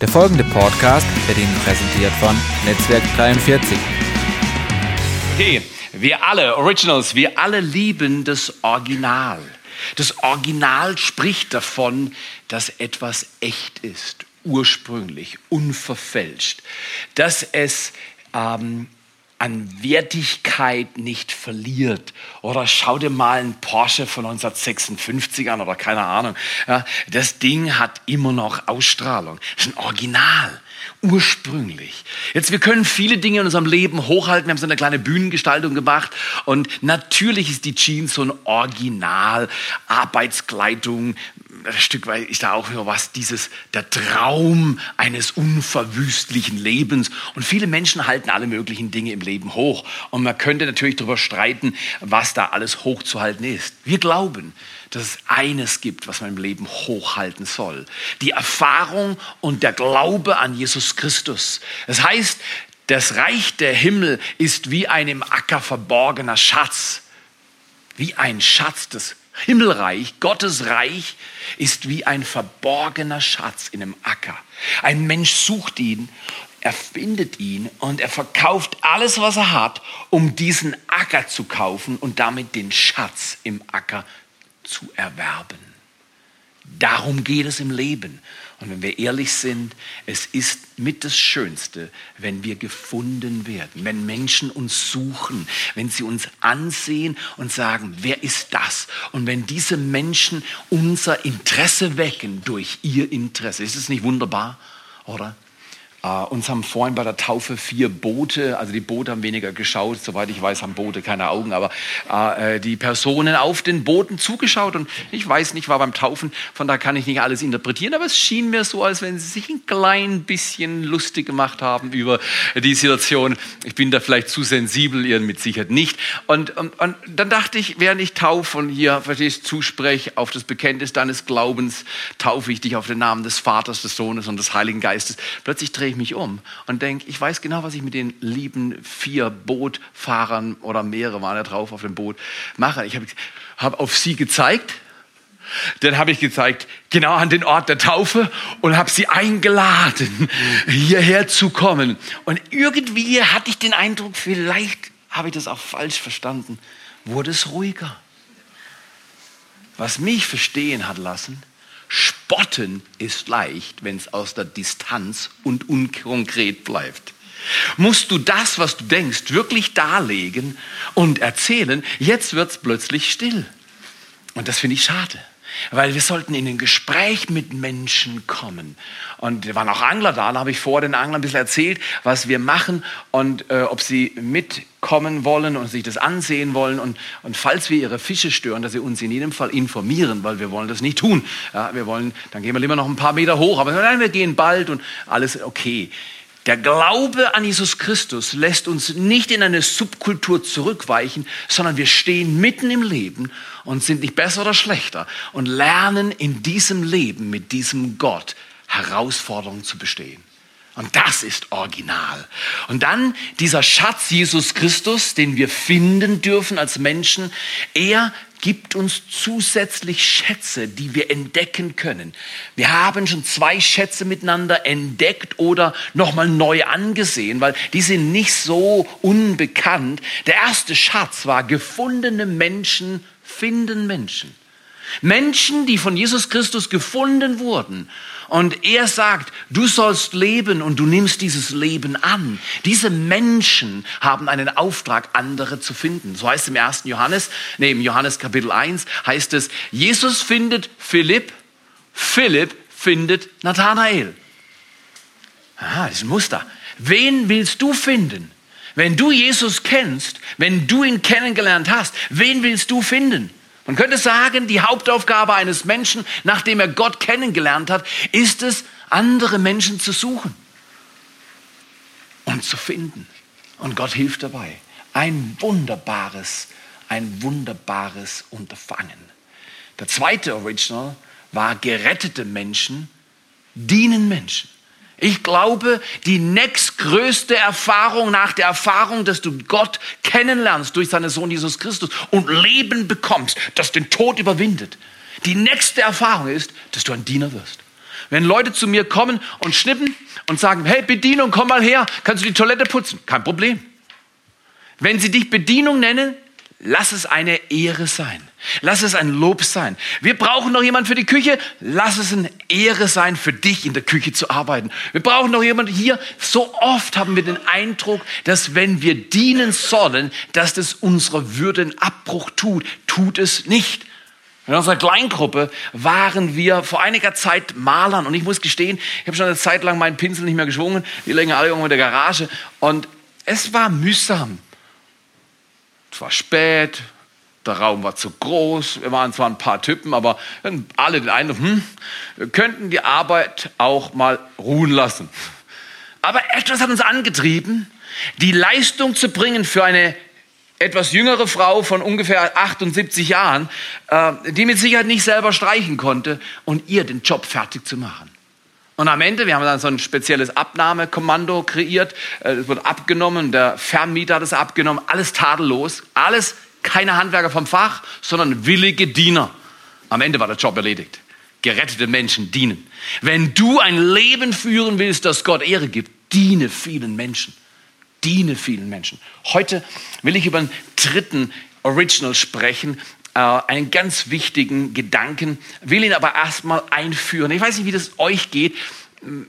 Der folgende Podcast wird Ihnen präsentiert von Netzwerk 43. Okay, wir alle, Originals, wir alle lieben das Original. Das Original spricht davon, dass etwas echt ist, ursprünglich, unverfälscht, dass es ähm, an Wertigkeit nicht verliert. Oder schau dir mal einen Porsche von 1956 an oder keine Ahnung. Ja, das Ding hat immer noch Ausstrahlung. Das ist ein Original. Ursprünglich. Jetzt, wir können viele Dinge in unserem Leben hochhalten. Wir haben so eine kleine Bühnengestaltung gemacht. Und natürlich ist die Jeans so ein Original. Arbeitskleidung, ein Stück weit ist da auch wieder was, dieses, der Traum eines unverwüstlichen Lebens. Und viele Menschen halten alle möglichen Dinge im Leben hoch. Und man könnte natürlich darüber streiten, was da alles hochzuhalten ist. Wir glauben, dass es eines gibt, was man im Leben hochhalten soll. Die Erfahrung und der Glaube an Jesus Christus. Das heißt, das Reich der Himmel ist wie ein im Acker verborgener Schatz. Wie ein Schatz des Himmelreich, Gottes Reich ist wie ein verborgener Schatz in einem Acker. Ein Mensch sucht ihn, er findet ihn und er verkauft alles, was er hat, um diesen Acker zu kaufen und damit den Schatz im Acker zu erwerben. Darum geht es im Leben. Und wenn wir ehrlich sind, es ist mit das Schönste, wenn wir gefunden werden, wenn Menschen uns suchen, wenn sie uns ansehen und sagen, wer ist das? Und wenn diese Menschen unser Interesse wecken durch ihr Interesse. Ist es nicht wunderbar, oder? Uh, uns haben vorhin bei der Taufe vier Boote, also die Boote haben weniger geschaut, soweit ich weiß, haben Boote keine Augen, aber uh, die Personen auf den Booten zugeschaut und ich weiß nicht, war beim Taufen, von da kann ich nicht alles interpretieren, aber es schien mir so, als wenn sie sich ein klein bisschen lustig gemacht haben über die Situation. Ich bin da vielleicht zu sensibel, ihr mit Sicherheit nicht. Und, und, und dann dachte ich, während ich taufe und hier, verstehst, zuspreche auf das Bekenntnis deines Glaubens, taufe ich dich auf den Namen des Vaters, des Sohnes und des Heiligen Geistes. Plötzlich drehe ich ich mich um und denke, ich weiß genau, was ich mit den lieben vier Bootfahrern oder mehrere waren da drauf auf dem Boot mache. Ich habe hab auf sie gezeigt. Dann habe ich gezeigt, genau an den Ort der Taufe und habe sie eingeladen, hierher zu kommen. Und irgendwie hatte ich den Eindruck, vielleicht habe ich das auch falsch verstanden, wurde es ruhiger. Was mich verstehen hat lassen, Spotten ist leicht, wenn es aus der Distanz und unkonkret bleibt. Musst du das, was du denkst, wirklich darlegen und erzählen, jetzt wird es plötzlich still. Und das finde ich schade. Weil wir sollten in ein Gespräch mit Menschen kommen. Und da waren auch Angler da, da habe ich vor den Anglern ein bisschen erzählt, was wir machen und äh, ob sie mitkommen wollen und sich das ansehen wollen. Und, und falls wir ihre Fische stören, dass sie uns in jedem Fall informieren, weil wir wollen das nicht tun. Ja, wir wollen, dann gehen wir lieber noch ein paar Meter hoch, aber nein, wir gehen bald und alles okay. Der Glaube an Jesus Christus lässt uns nicht in eine Subkultur zurückweichen, sondern wir stehen mitten im Leben und sind nicht besser oder schlechter und lernen in diesem Leben mit diesem Gott Herausforderungen zu bestehen. Und das ist original. Und dann dieser Schatz Jesus Christus, den wir finden dürfen als Menschen, er gibt uns zusätzlich Schätze, die wir entdecken können. Wir haben schon zwei Schätze miteinander entdeckt oder nochmal neu angesehen, weil die sind nicht so unbekannt. Der erste Schatz war, gefundene Menschen finden Menschen. Menschen, die von Jesus Christus gefunden wurden. Und er sagt, du sollst leben und du nimmst dieses Leben an. Diese Menschen haben einen Auftrag, andere zu finden. So heißt es im ersten Johannes, nee, im Johannes Kapitel 1 heißt es, Jesus findet Philipp, Philipp findet Nathanael. Aha, das ist ein Muster. Wen willst du finden? Wenn du Jesus kennst, wenn du ihn kennengelernt hast, wen willst du finden? Man könnte sagen, die Hauptaufgabe eines Menschen, nachdem er Gott kennengelernt hat, ist es, andere Menschen zu suchen und zu finden. Und Gott hilft dabei. Ein wunderbares, ein wunderbares Unterfangen. Der zweite Original war gerettete Menschen dienen Menschen. Ich glaube, die nächstgrößte Erfahrung nach der Erfahrung, dass du Gott kennenlernst durch seinen Sohn Jesus Christus und Leben bekommst, das den Tod überwindet. Die nächste Erfahrung ist, dass du ein Diener wirst. Wenn Leute zu mir kommen und schnippen und sagen, hey Bedienung, komm mal her, kannst du die Toilette putzen? Kein Problem. Wenn sie dich Bedienung nennen, lass es eine Ehre sein. Lass es ein Lob sein. Wir brauchen noch jemand für die Küche. Lass es eine Ehre sein, für dich in der Küche zu arbeiten. Wir brauchen noch jemand hier. So oft haben wir den Eindruck, dass wenn wir dienen sollen, dass das unserer Würde einen Abbruch tut. Tut es nicht. In unserer Kleingruppe waren wir vor einiger Zeit Malern und ich muss gestehen, ich habe schon eine Zeit lang meinen Pinsel nicht mehr geschwungen, die liegen alle irgendwo in der Garage und es war mühsam. Es war spät, der Raum war zu groß, wir waren zwar ein paar Typen, aber alle den Eindruck, hm, wir könnten die Arbeit auch mal ruhen lassen. Aber etwas hat uns angetrieben, die Leistung zu bringen für eine etwas jüngere Frau von ungefähr 78 Jahren, äh, die mit Sicherheit nicht selber streichen konnte und ihr den Job fertig zu machen. Und am Ende, wir haben dann so ein spezielles Abnahmekommando kreiert, äh, es wird abgenommen, der Vermieter hat es abgenommen, alles tadellos, alles keine Handwerker vom Fach, sondern willige Diener. Am Ende war der Job erledigt. Gerettete Menschen dienen. Wenn du ein Leben führen willst, das Gott Ehre gibt, diene vielen Menschen diene vielen Menschen. Heute will ich über einen dritten Original sprechen, einen ganz wichtigen Gedanken, will ihn aber erstmal einführen. Ich weiß nicht, wie das euch geht.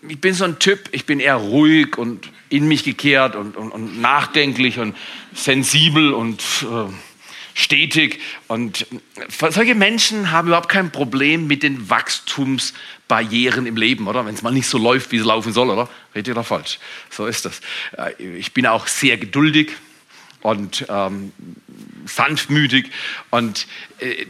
Ich bin so ein Typ, ich bin eher ruhig und in mich gekehrt und, und, und nachdenklich und sensibel und äh, stetig. Und solche Menschen haben überhaupt kein Problem mit den Wachstumsbarrieren im Leben, oder? Wenn es mal nicht so läuft, wie es laufen soll, oder? Richtig oder falsch? So ist das. Äh, ich bin auch sehr geduldig und ähm, sanftmütig und äh,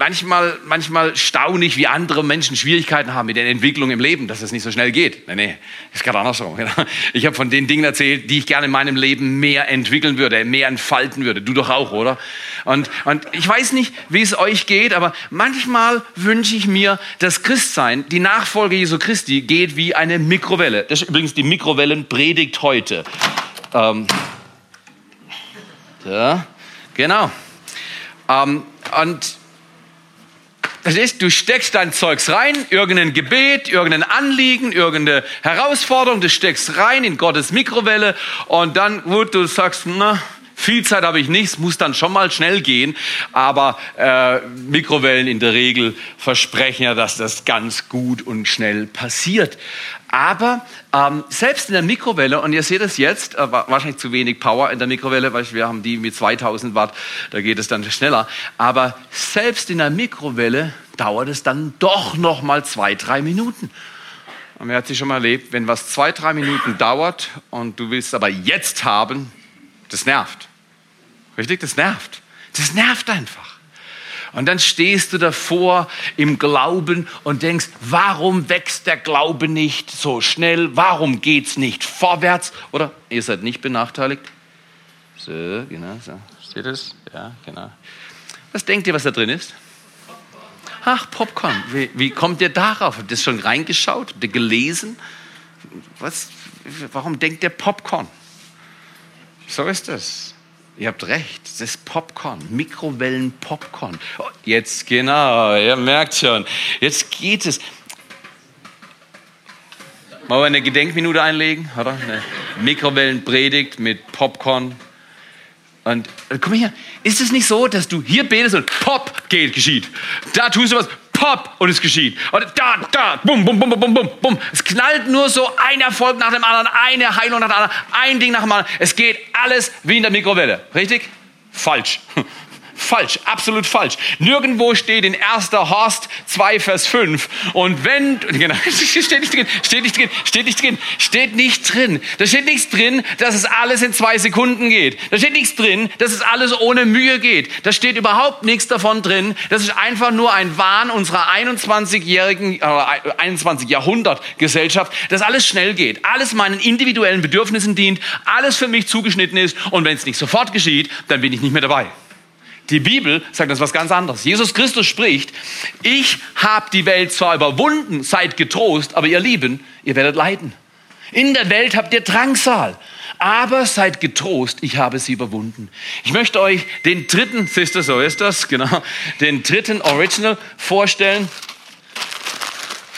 manchmal, manchmal staunig, wie andere Menschen Schwierigkeiten haben mit der Entwicklung im Leben, dass es nicht so schnell geht. Nee, nee, ist gerade andersrum. Ich habe von den Dingen erzählt, die ich gerne in meinem Leben mehr entwickeln würde, mehr entfalten würde. Du doch auch, oder? Und, und ich weiß nicht, wie es euch geht, aber manchmal wünsche ich mir, dass Christsein, die Nachfolge Jesu Christi, geht wie eine Mikrowelle. Das ist übrigens die Mikrowellenpredigt heute. Ähm, ja, genau. Ähm, und das ist, du steckst dein Zeugs rein, irgendein Gebet, irgendein Anliegen, irgendeine Herausforderung, du steckst rein in Gottes Mikrowelle und dann, gut, du sagst, na, viel Zeit habe ich nicht, es muss dann schon mal schnell gehen, aber äh, Mikrowellen in der Regel versprechen ja, dass das ganz gut und schnell passiert. Aber ähm, selbst in der Mikrowelle, und ihr seht es jetzt, äh, wahrscheinlich zu wenig Power in der Mikrowelle, weil wir haben die mit 2000 Watt, da geht es dann schneller. Aber selbst in der Mikrowelle dauert es dann doch noch mal zwei, drei Minuten. Und wer hat sich schon mal erlebt, wenn was zwei, drei Minuten dauert und du willst aber jetzt haben, das nervt. Richtig? Das nervt. Das nervt einfach. Und dann stehst du davor im Glauben und denkst, warum wächst der Glaube nicht so schnell? Warum geht's nicht vorwärts? Oder ihr seid nicht benachteiligt. So, genau, so. Seht ihr das? Ja, genau. Was denkt ihr, was da drin ist? Ach, Popcorn. Wie, wie kommt ihr darauf? Habt ihr das schon reingeschaut? Habt ihr gelesen? Was, warum denkt ihr Popcorn? So ist das. Ihr habt recht, das ist Popcorn, Mikrowellen-Popcorn. Oh, jetzt genau, ihr merkt schon, jetzt geht es. Wollen wir eine Gedenkminute einlegen, oder? Eine Mikrowellenpredigt mit Popcorn. Und äh, komm her, ist es nicht so, dass du hier betest und Pop geht, geschieht? Da tust du was, Pop und es geschieht. Und da, da, bum, bum, bum, bum, bum, bum. Es knallt nur so ein Erfolg nach dem anderen, eine Heilung nach dem anderen, ein Ding nach dem anderen. Es geht alles wie in der Mikrowelle. Richtig? Falsch. Falsch, absolut falsch. Nirgendwo steht in 1. Horst 2, Vers 5. Und wenn, genau, steht nicht drin, steht nicht drin, steht nicht drin, steht nicht drin. Da steht nichts drin, dass es alles in zwei Sekunden geht. Da steht nichts drin, dass es alles ohne Mühe geht. Da steht überhaupt nichts davon drin. Das ist einfach nur ein Wahn unserer 21-jährigen, äh, 21 Jahrhundert Gesellschaft, dass alles schnell geht. Alles meinen individuellen Bedürfnissen dient, alles für mich zugeschnitten ist. Und wenn es nicht sofort geschieht, dann bin ich nicht mehr dabei. Die Bibel sagt uns was ganz anderes. Jesus Christus spricht, ich habe die Welt zwar überwunden, seid getrost, aber ihr Lieben, ihr werdet leiden. In der Welt habt ihr Drangsal, aber seid getrost, ich habe sie überwunden. Ich möchte euch den dritten, Sister, so ist das, genau, den dritten Original vorstellen.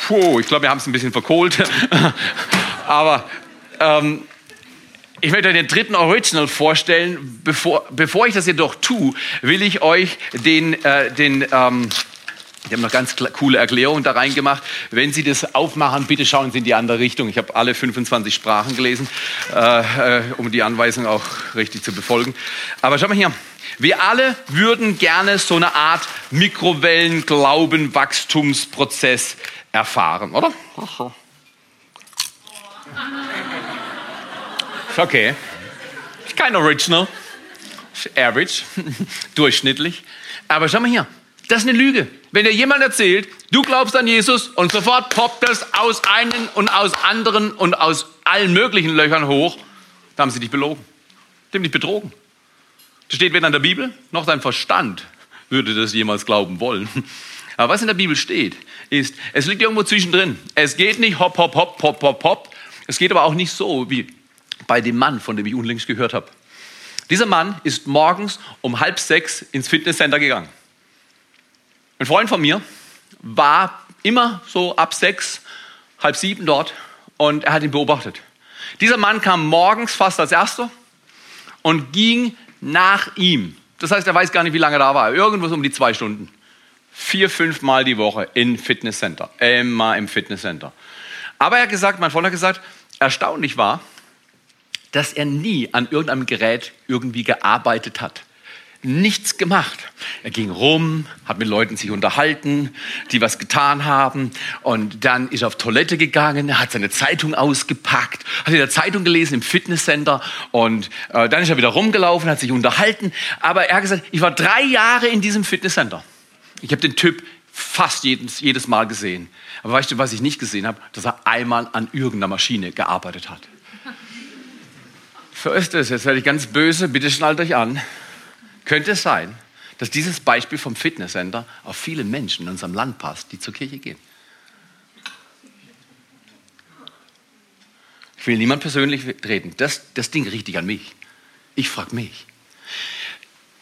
Puh, ich glaube, wir haben es ein bisschen verkohlt. Aber ähm, ich möchte euch den dritten Original vorstellen. Bevor, bevor ich das jedoch tue, will ich euch den, äh, den ähm, ich habe noch ganz coole Erklärungen da reingemacht. Wenn Sie das aufmachen, bitte schauen Sie in die andere Richtung. Ich habe alle 25 Sprachen gelesen, äh, äh, um die Anweisung auch richtig zu befolgen. Aber schau mal hier. Wir alle würden gerne so eine Art Mikrowellen-Glauben-Wachstumsprozess erfahren, oder? Ist okay. Ist kein Original. Ist average. Durchschnittlich. Aber schau mal hier. Das ist eine Lüge. Wenn dir jemand erzählt, du glaubst an Jesus und sofort poppt das aus einen und aus anderen und aus allen möglichen Löchern hoch, da haben sie dich belogen. Haben dich betrogen. Das steht weder in der Bibel, noch dein Verstand würde das jemals glauben wollen. Aber was in der Bibel steht, ist, es liegt irgendwo zwischendrin. Es geht nicht hopp, hopp, hopp, hopp, hopp, hopp. Es geht aber auch nicht so wie bei dem Mann, von dem ich unlängst gehört habe. Dieser Mann ist morgens um halb sechs ins Fitnesscenter gegangen. Ein Freund von mir war immer so ab sechs, halb sieben dort und er hat ihn beobachtet. Dieser Mann kam morgens fast als erster und ging nach ihm. Das heißt, er weiß gar nicht, wie lange er da war. Irgendwo um die zwei Stunden. Vier, fünf Mal die Woche im Fitnesscenter. Immer im Fitnesscenter. Aber er hat gesagt, mein Freund hat gesagt, erstaunlich war, dass er nie an irgendeinem Gerät irgendwie gearbeitet hat. Nichts gemacht. Er ging rum, hat mit Leuten sich unterhalten, die was getan haben. Und dann ist er auf Toilette gegangen, hat seine Zeitung ausgepackt, hat in der Zeitung gelesen im Fitnesscenter. Und äh, dann ist er wieder rumgelaufen, hat sich unterhalten. Aber er hat gesagt, ich war drei Jahre in diesem Fitnesscenter. Ich habe den Typ fast jedes, jedes Mal gesehen. Aber weißt du, was ich nicht gesehen habe? Dass er einmal an irgendeiner Maschine gearbeitet hat. So ist es. Jetzt werde ich ganz böse. Bitte schnallt euch an. Könnte es sein, dass dieses Beispiel vom Fitnesscenter auf viele Menschen in unserem Land passt, die zur Kirche gehen? Ich will niemand persönlich reden. Das, das Ding richtig an mich. Ich frage mich.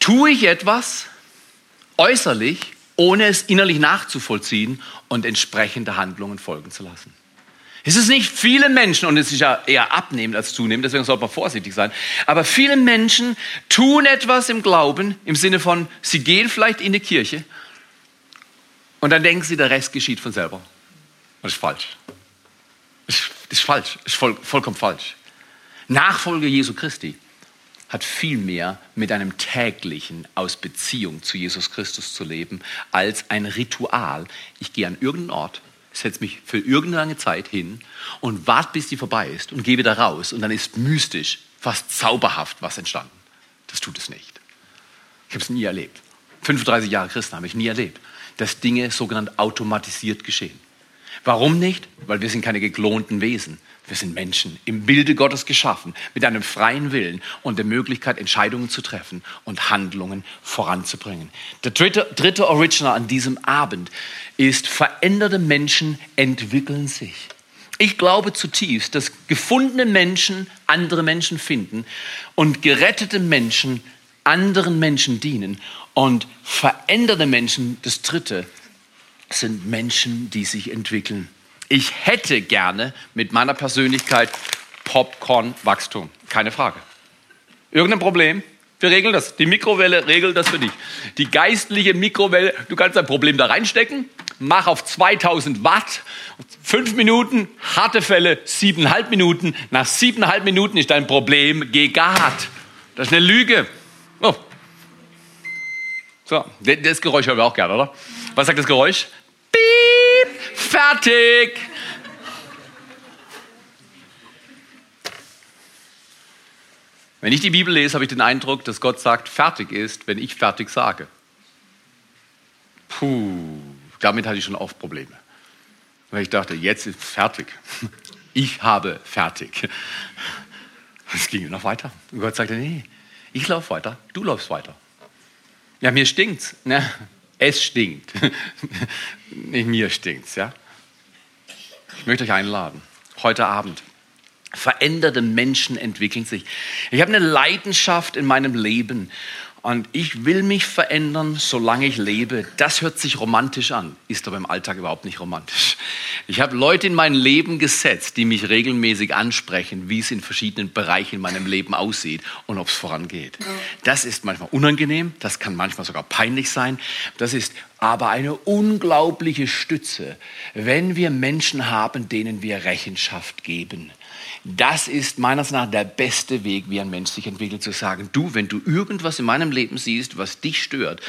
Tue ich etwas äußerlich, ohne es innerlich nachzuvollziehen und entsprechende Handlungen folgen zu lassen? Es ist nicht viele Menschen, und es ist ja eher abnehmend als zunehmend, deswegen sollte man vorsichtig sein, aber viele Menschen tun etwas im Glauben, im Sinne von, sie gehen vielleicht in die Kirche und dann denken sie, der Rest geschieht von selber. Das ist falsch. Das ist falsch, das ist voll, vollkommen falsch. Nachfolge Jesu Christi hat viel mehr mit einem täglichen aus Beziehung zu Jesus Christus zu leben, als ein Ritual. Ich gehe an irgendeinen Ort, setze mich für irgendeine Zeit hin und warte, bis die vorbei ist und gehe wieder raus und dann ist mystisch, fast zauberhaft was entstanden. Das tut es nicht. Ich habe es nie erlebt. 35 Jahre Christen habe ich nie erlebt, dass Dinge sogenannt automatisiert geschehen. Warum nicht? Weil wir sind keine geklonten Wesen. Wir sind Menschen im Bilde Gottes geschaffen, mit einem freien Willen und der Möglichkeit, Entscheidungen zu treffen und Handlungen voranzubringen. Der dritte, dritte Original an diesem Abend ist, veränderte Menschen entwickeln sich. Ich glaube zutiefst, dass gefundene Menschen andere Menschen finden und gerettete Menschen anderen Menschen dienen und veränderte Menschen, das dritte, sind Menschen, die sich entwickeln. Ich hätte gerne mit meiner Persönlichkeit Popcorn-Wachstum. Keine Frage. Irgendein Problem? Wir regeln das. Die Mikrowelle regelt das für dich. Die geistliche Mikrowelle, du kannst dein Problem da reinstecken, mach auf 2000 Watt, fünf Minuten, harte Fälle, siebeneinhalb Minuten. Nach siebeneinhalb Minuten ist dein Problem gegart. Das ist eine Lüge. Oh. So, das Geräusch hören wir auch gerne, oder? Was sagt das Geräusch? Fertig. Wenn ich die Bibel lese, habe ich den Eindruck, dass Gott sagt, fertig ist, wenn ich fertig sage. Puh, damit hatte ich schon oft Probleme. Weil ich dachte, jetzt ist fertig. Ich habe fertig. Es ging noch weiter. Und Gott sagte, nee, ich laufe weiter, du läufst weiter. Ja, mir stinkt's. Ne? Es stinkt. Nicht mir stinkt's, ja. Ich möchte euch einladen, heute Abend. Veränderte Menschen entwickeln sich. Ich habe eine Leidenschaft in meinem Leben und ich will mich verändern, solange ich lebe. Das hört sich romantisch an, ist aber im Alltag überhaupt nicht romantisch. Ich habe Leute in mein Leben gesetzt, die mich regelmäßig ansprechen, wie es in verschiedenen Bereichen in meinem Leben aussieht und ob es vorangeht. Das ist manchmal unangenehm, das kann manchmal sogar peinlich sein. Das ist aber eine unglaubliche Stütze, wenn wir Menschen haben, denen wir Rechenschaft geben. Das ist meines Erachtens der beste Weg, wie ein Mensch sich entwickelt, zu sagen, du, wenn du irgendwas in meinem Leben siehst, was dich stört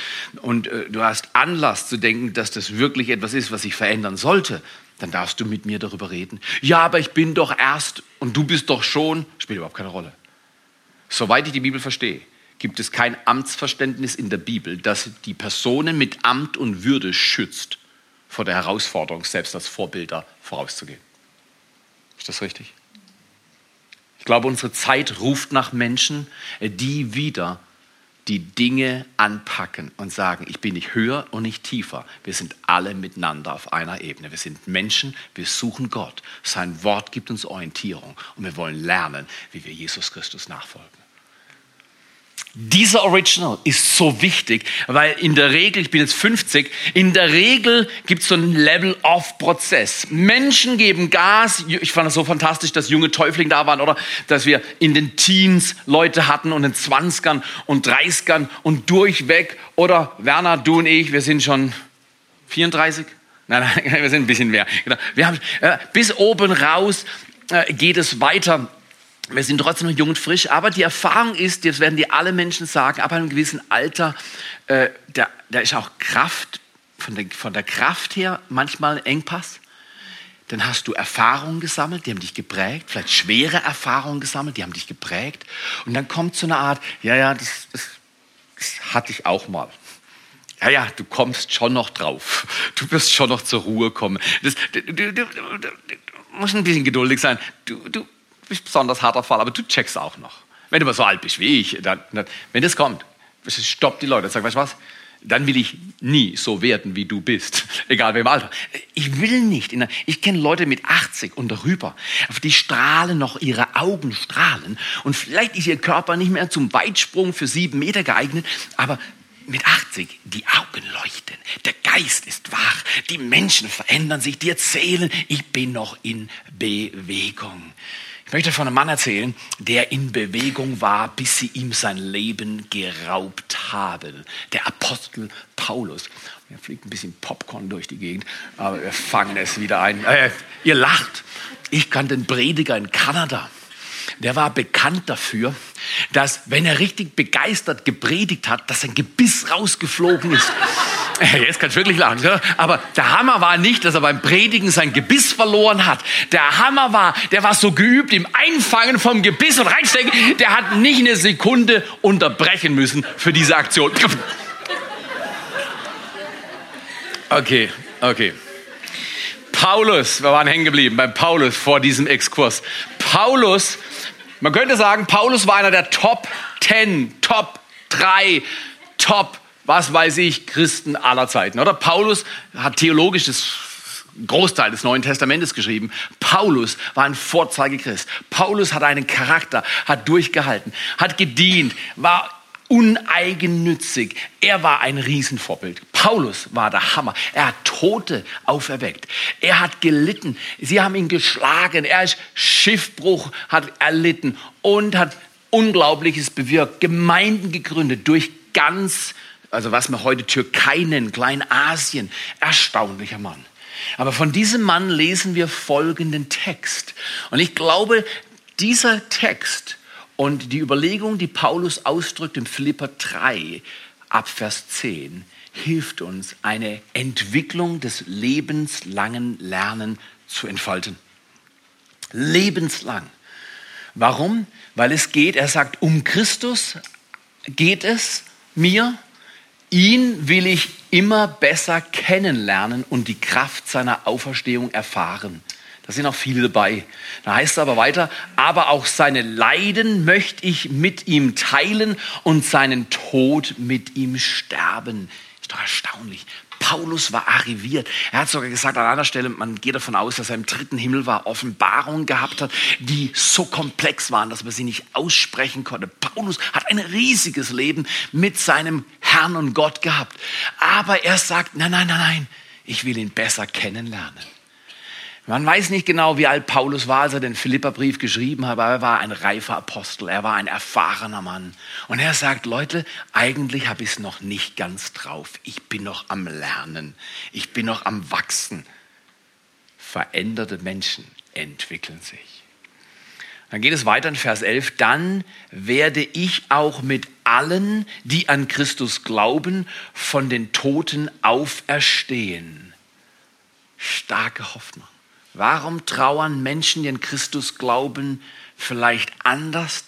und äh, du hast Anlass zu denken, dass das wirklich etwas ist, was sich verändern sollte, dann darfst du mit mir darüber reden. Ja, aber ich bin doch erst und du bist doch schon, spielt überhaupt keine Rolle. Soweit ich die Bibel verstehe, gibt es kein Amtsverständnis in der Bibel, das die Personen mit Amt und Würde schützt vor der Herausforderung, selbst als Vorbilder vorauszugehen. Ist das richtig? Ich glaube, unsere Zeit ruft nach Menschen, die wieder die Dinge anpacken und sagen, ich bin nicht höher und nicht tiefer. Wir sind alle miteinander auf einer Ebene. Wir sind Menschen, wir suchen Gott. Sein Wort gibt uns Orientierung und wir wollen lernen, wie wir Jesus Christus nachfolgen. Dieser Original ist so wichtig, weil in der Regel, ich bin jetzt 50, in der Regel gibt es so einen Level-of-Prozess. Menschen geben Gas. Ich fand es so fantastisch, dass junge Täuflinge da waren oder dass wir in den Teens Leute hatten und in 20ern und 30ern und durchweg. Oder Werner, du und ich, wir sind schon 34? Nein, nein, wir sind ein bisschen mehr. Genau. Wir haben, äh, bis oben raus äh, geht es weiter wir sind trotzdem noch jung und frisch, aber die Erfahrung ist, das werden dir alle Menschen sagen, ab einem gewissen Alter, äh, da, da ist auch Kraft, von der, von der Kraft her manchmal ein Engpass. Dann hast du Erfahrungen gesammelt, die haben dich geprägt, vielleicht schwere Erfahrungen gesammelt, die haben dich geprägt. Und dann kommt so eine Art, ja, ja, das, das, das hatte ich auch mal. Ja, ja, du kommst schon noch drauf. Du wirst schon noch zur Ruhe kommen. Das, du, du, du, du musst ein bisschen geduldig sein. Du, du, bist besonders harter Fall, aber du checkst auch noch. Wenn du mal so alt bist wie ich, dann, dann, wenn das kommt, stoppt die Leute und sagt, weißt du was? Dann will ich nie so werden, wie du bist. Egal welchem Alter. Ich will nicht. Ich kenne Leute mit 80 und darüber. Die strahlen noch, ihre Augen strahlen. Und vielleicht ist ihr Körper nicht mehr zum Weitsprung für sieben Meter geeignet, aber mit 80, die Augen leuchten, der Geist ist wach, die Menschen verändern sich, die erzählen, ich bin noch in Bewegung. Ich möchte von einem Mann erzählen, der in Bewegung war, bis sie ihm sein Leben geraubt haben. Der Apostel Paulus. Mir fliegt ein bisschen Popcorn durch die Gegend, aber wir fangen es wieder ein. Äh, ihr lacht. Ich kannte einen Prediger in Kanada. Der war bekannt dafür, dass, wenn er richtig begeistert gepredigt hat, dass sein Gebiss rausgeflogen ist. Jetzt kannst du wirklich lachen. Aber der Hammer war nicht, dass er beim Predigen sein Gebiss verloren hat. Der Hammer war, der war so geübt im Einfangen vom Gebiss und reinstecken, der hat nicht eine Sekunde unterbrechen müssen für diese Aktion. Okay, okay. Paulus, wir waren hängen geblieben bei Paulus vor diesem Exkurs. Paulus, man könnte sagen, Paulus war einer der Top 10, Top 3, Top was weiß ich, Christen aller Zeiten. Oder Paulus hat theologisch das Großteil des Neuen Testamentes geschrieben. Paulus war ein Vorzeigechrist. Paulus hat einen Charakter, hat durchgehalten, hat gedient, war uneigennützig. Er war ein Riesenvorbild. Paulus war der Hammer. Er hat Tote auferweckt. Er hat gelitten. Sie haben ihn geschlagen. Er ist Schiffbruch, hat erlitten und hat Unglaubliches bewirkt. Gemeinden gegründet durch ganz also was wir heute Türkei nennen, Kleinasien. Erstaunlicher Mann. Aber von diesem Mann lesen wir folgenden Text. Und ich glaube, dieser Text und die Überlegung, die Paulus ausdrückt im Philipper 3 ab Vers 10, hilft uns, eine Entwicklung des lebenslangen Lernen zu entfalten. Lebenslang. Warum? Weil es geht, er sagt, um Christus geht es mir Ihn will ich immer besser kennenlernen und die Kraft seiner Auferstehung erfahren. Da sind auch viele dabei. Da heißt es aber weiter, aber auch seine Leiden möchte ich mit ihm teilen und seinen Tod mit ihm sterben. Ist doch erstaunlich. Paulus war arriviert. Er hat sogar gesagt an einer Stelle, man geht davon aus, dass er im dritten Himmel war, Offenbarungen gehabt hat, die so komplex waren, dass man sie nicht aussprechen konnte. Paulus hat ein riesiges Leben mit seinem Herrn und Gott gehabt. Aber er sagt, nein, nein, nein, nein, ich will ihn besser kennenlernen. Man weiß nicht genau, wie alt Paulus war, als er den Philipperbrief geschrieben hat, aber er war ein reifer Apostel, er war ein erfahrener Mann. Und er sagt, Leute, eigentlich habe ich es noch nicht ganz drauf. Ich bin noch am Lernen, ich bin noch am Wachsen. Veränderte Menschen entwickeln sich. Dann geht es weiter in Vers 11. Dann werde ich auch mit allen, die an Christus glauben, von den Toten auferstehen. Starke Hoffnung. Warum trauern Menschen, die an Christus glauben, vielleicht anders?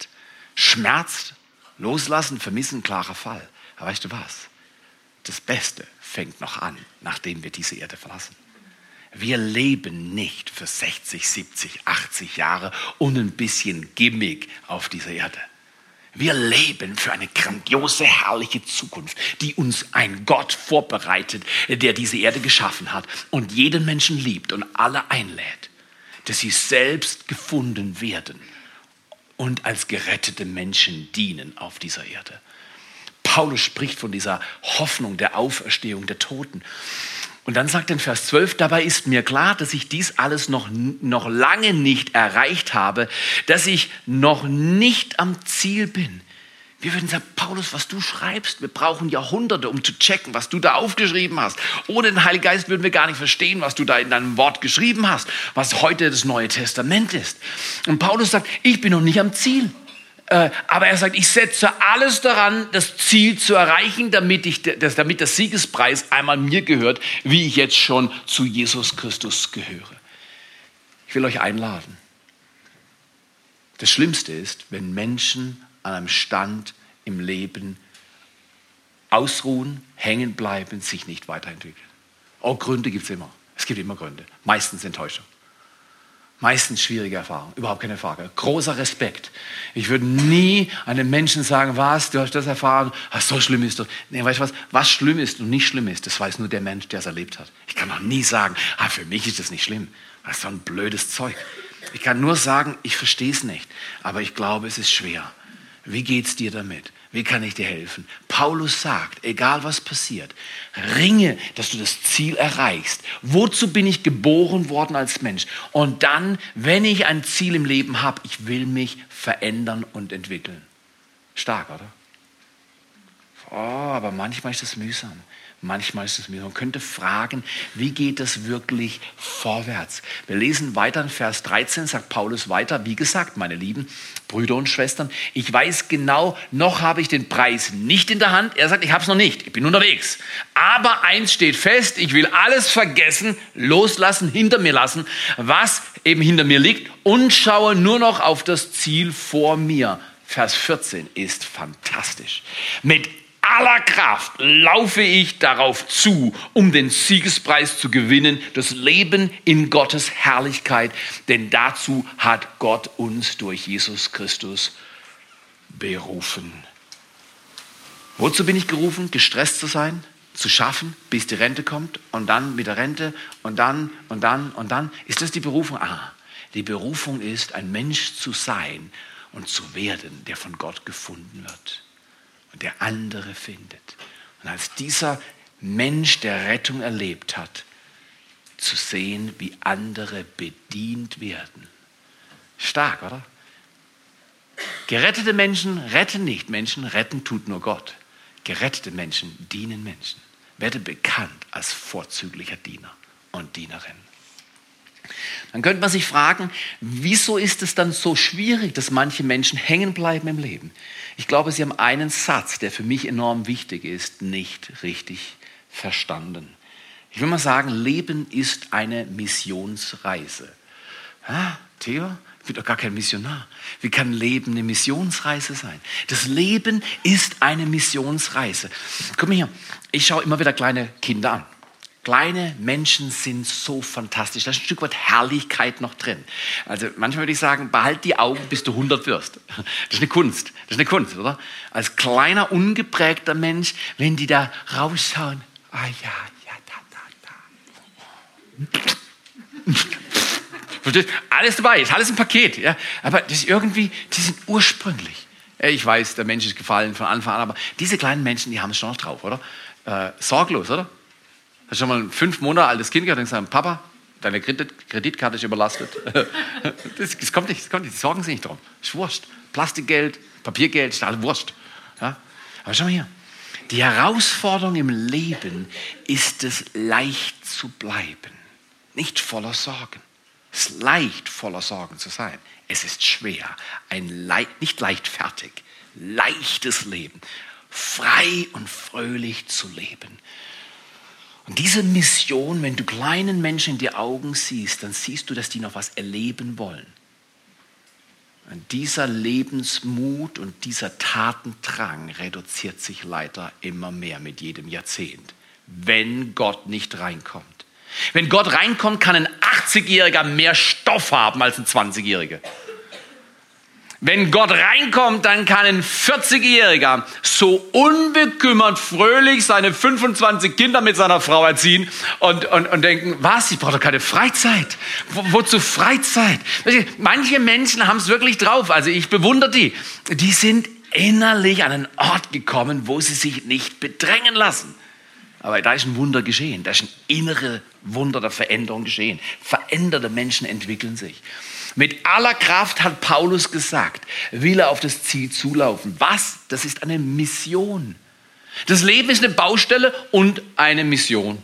Schmerzt, loslassen, vermissen, klarer Fall. Aber weißt du was? Das Beste fängt noch an, nachdem wir diese Erde verlassen. Wir leben nicht für 60, 70, 80 Jahre und ein bisschen Gimmick auf dieser Erde. Wir leben für eine grandiose, herrliche Zukunft, die uns ein Gott vorbereitet, der diese Erde geschaffen hat und jeden Menschen liebt und alle einlädt, dass sie selbst gefunden werden und als gerettete Menschen dienen auf dieser Erde. Paulus spricht von dieser Hoffnung der Auferstehung der Toten. Und dann sagt er in Vers 12, dabei ist mir klar, dass ich dies alles noch, noch lange nicht erreicht habe, dass ich noch nicht am Ziel bin. Wir würden sagen, Paulus, was du schreibst, wir brauchen Jahrhunderte, um zu checken, was du da aufgeschrieben hast. Ohne den Heiligen Geist würden wir gar nicht verstehen, was du da in deinem Wort geschrieben hast, was heute das Neue Testament ist. Und Paulus sagt, ich bin noch nicht am Ziel. Äh, aber er sagt, ich setze alles daran, das Ziel zu erreichen, damit, ich, das, damit der Siegespreis einmal mir gehört, wie ich jetzt schon zu Jesus Christus gehöre. Ich will euch einladen. Das Schlimmste ist, wenn Menschen an einem Stand im Leben ausruhen, hängen bleiben, sich nicht weiterentwickeln. Oh, Gründe gibt es immer. Es gibt immer Gründe. Meistens Enttäuschung. Meistens schwierige Erfahrung, überhaupt keine Frage. Großer Respekt. Ich würde nie einem Menschen sagen, was, du hast das erfahren, was so schlimm ist. Nee, weißt du was, was schlimm ist und nicht schlimm ist, das weiß nur der Mensch, der es erlebt hat. Ich kann auch nie sagen, ah, für mich ist das nicht schlimm. Das ist so ein blödes Zeug. Ich kann nur sagen, ich verstehe es nicht, aber ich glaube, es ist schwer. Wie geht's dir damit? Wie kann ich dir helfen? Paulus sagt, egal was passiert, ringe, dass du das Ziel erreichst. Wozu bin ich geboren worden als Mensch? Und dann, wenn ich ein Ziel im Leben habe, ich will mich verändern und entwickeln. Stark, oder? Oh, aber manchmal ist es mühsam. Manchmal ist es mir. Man könnte fragen, wie geht es wirklich vorwärts? Wir lesen weiter in Vers 13, sagt Paulus weiter, wie gesagt, meine lieben Brüder und Schwestern, ich weiß genau, noch habe ich den Preis nicht in der Hand. Er sagt, ich habe es noch nicht, ich bin unterwegs. Aber eins steht fest, ich will alles vergessen, loslassen, hinter mir lassen, was eben hinter mir liegt und schaue nur noch auf das Ziel vor mir. Vers 14 ist fantastisch. Mit aller Kraft laufe ich darauf zu, um den Siegespreis zu gewinnen, das Leben in Gottes Herrlichkeit, denn dazu hat Gott uns durch Jesus Christus berufen. Wozu bin ich gerufen? Gestresst zu sein, zu schaffen, bis die Rente kommt und dann mit der Rente und dann und dann und dann. Ist das die Berufung? Ah, die Berufung ist, ein Mensch zu sein und zu werden, der von Gott gefunden wird und der andere findet. Und als dieser Mensch, der Rettung erlebt hat, zu sehen, wie andere bedient werden. Stark, oder? Gerettete Menschen retten nicht Menschen, retten tut nur Gott. Gerettete Menschen dienen Menschen. Werde bekannt als vorzüglicher Diener und Dienerin. Dann könnte man sich fragen, wieso ist es dann so schwierig, dass manche Menschen hängen bleiben im Leben? Ich glaube, sie haben einen Satz, der für mich enorm wichtig ist, nicht richtig verstanden. Ich will mal sagen, Leben ist eine Missionsreise. Ha, Theo, ich bin doch gar kein Missionar. Wie kann Leben eine Missionsreise sein? Das Leben ist eine Missionsreise. Komm hier, ich schaue immer wieder kleine Kinder an. Kleine Menschen sind so fantastisch. Da ist ein Stück weit Herrlichkeit noch drin. Also manchmal würde ich sagen, behalt die Augen, bis du 100 wirst. Das ist eine Kunst. Das ist eine Kunst, oder? Als kleiner, ungeprägter Mensch, wenn die da rausschauen, ah ja, ja, da, Verstehst? Alles dabei, ist alles ein Paket. Ja? Aber das ist irgendwie, die sind ursprünglich. Ich weiß, der Mensch ist gefallen von Anfang an, aber diese kleinen Menschen, die haben es schon noch drauf, oder? Äh, sorglos, oder? Hast schon mal ein fünf Monate altes Kind gehabt und gesagt, Papa, deine Kreditkarte ist überlastet. das, das, kommt nicht, das kommt nicht, die sorgen sich nicht drum. Ist wurscht. Plastikgeld, Papiergeld, ist alles wurscht. Ja? Aber schau mal hier. Die Herausforderung im Leben ist es, leicht zu bleiben, nicht voller Sorgen. Es ist leicht, voller Sorgen zu sein. Es ist schwer, ein Le nicht leichtfertig, leichtes Leben, frei und fröhlich zu leben. Und diese Mission, wenn du kleinen Menschen in die Augen siehst, dann siehst du, dass die noch was erleben wollen. Und dieser Lebensmut und dieser Tatendrang reduziert sich leider immer mehr mit jedem Jahrzehnt, wenn Gott nicht reinkommt. Wenn Gott reinkommt, kann ein 80-Jähriger mehr Stoff haben als ein 20-Jähriger. Wenn Gott reinkommt, dann kann ein 40-Jähriger so unbekümmert, fröhlich seine 25 Kinder mit seiner Frau erziehen und, und, und denken, was, ich brauche doch keine Freizeit. Wo, wozu Freizeit? Manche Menschen haben es wirklich drauf, also ich bewundere die. Die sind innerlich an einen Ort gekommen, wo sie sich nicht bedrängen lassen. Aber da ist ein Wunder geschehen, da ist ein innere Wunder der Veränderung geschehen. Veränderte Menschen entwickeln sich. Mit aller Kraft hat Paulus gesagt, will er auf das Ziel zulaufen. Was? Das ist eine Mission. Das Leben ist eine Baustelle und eine Mission.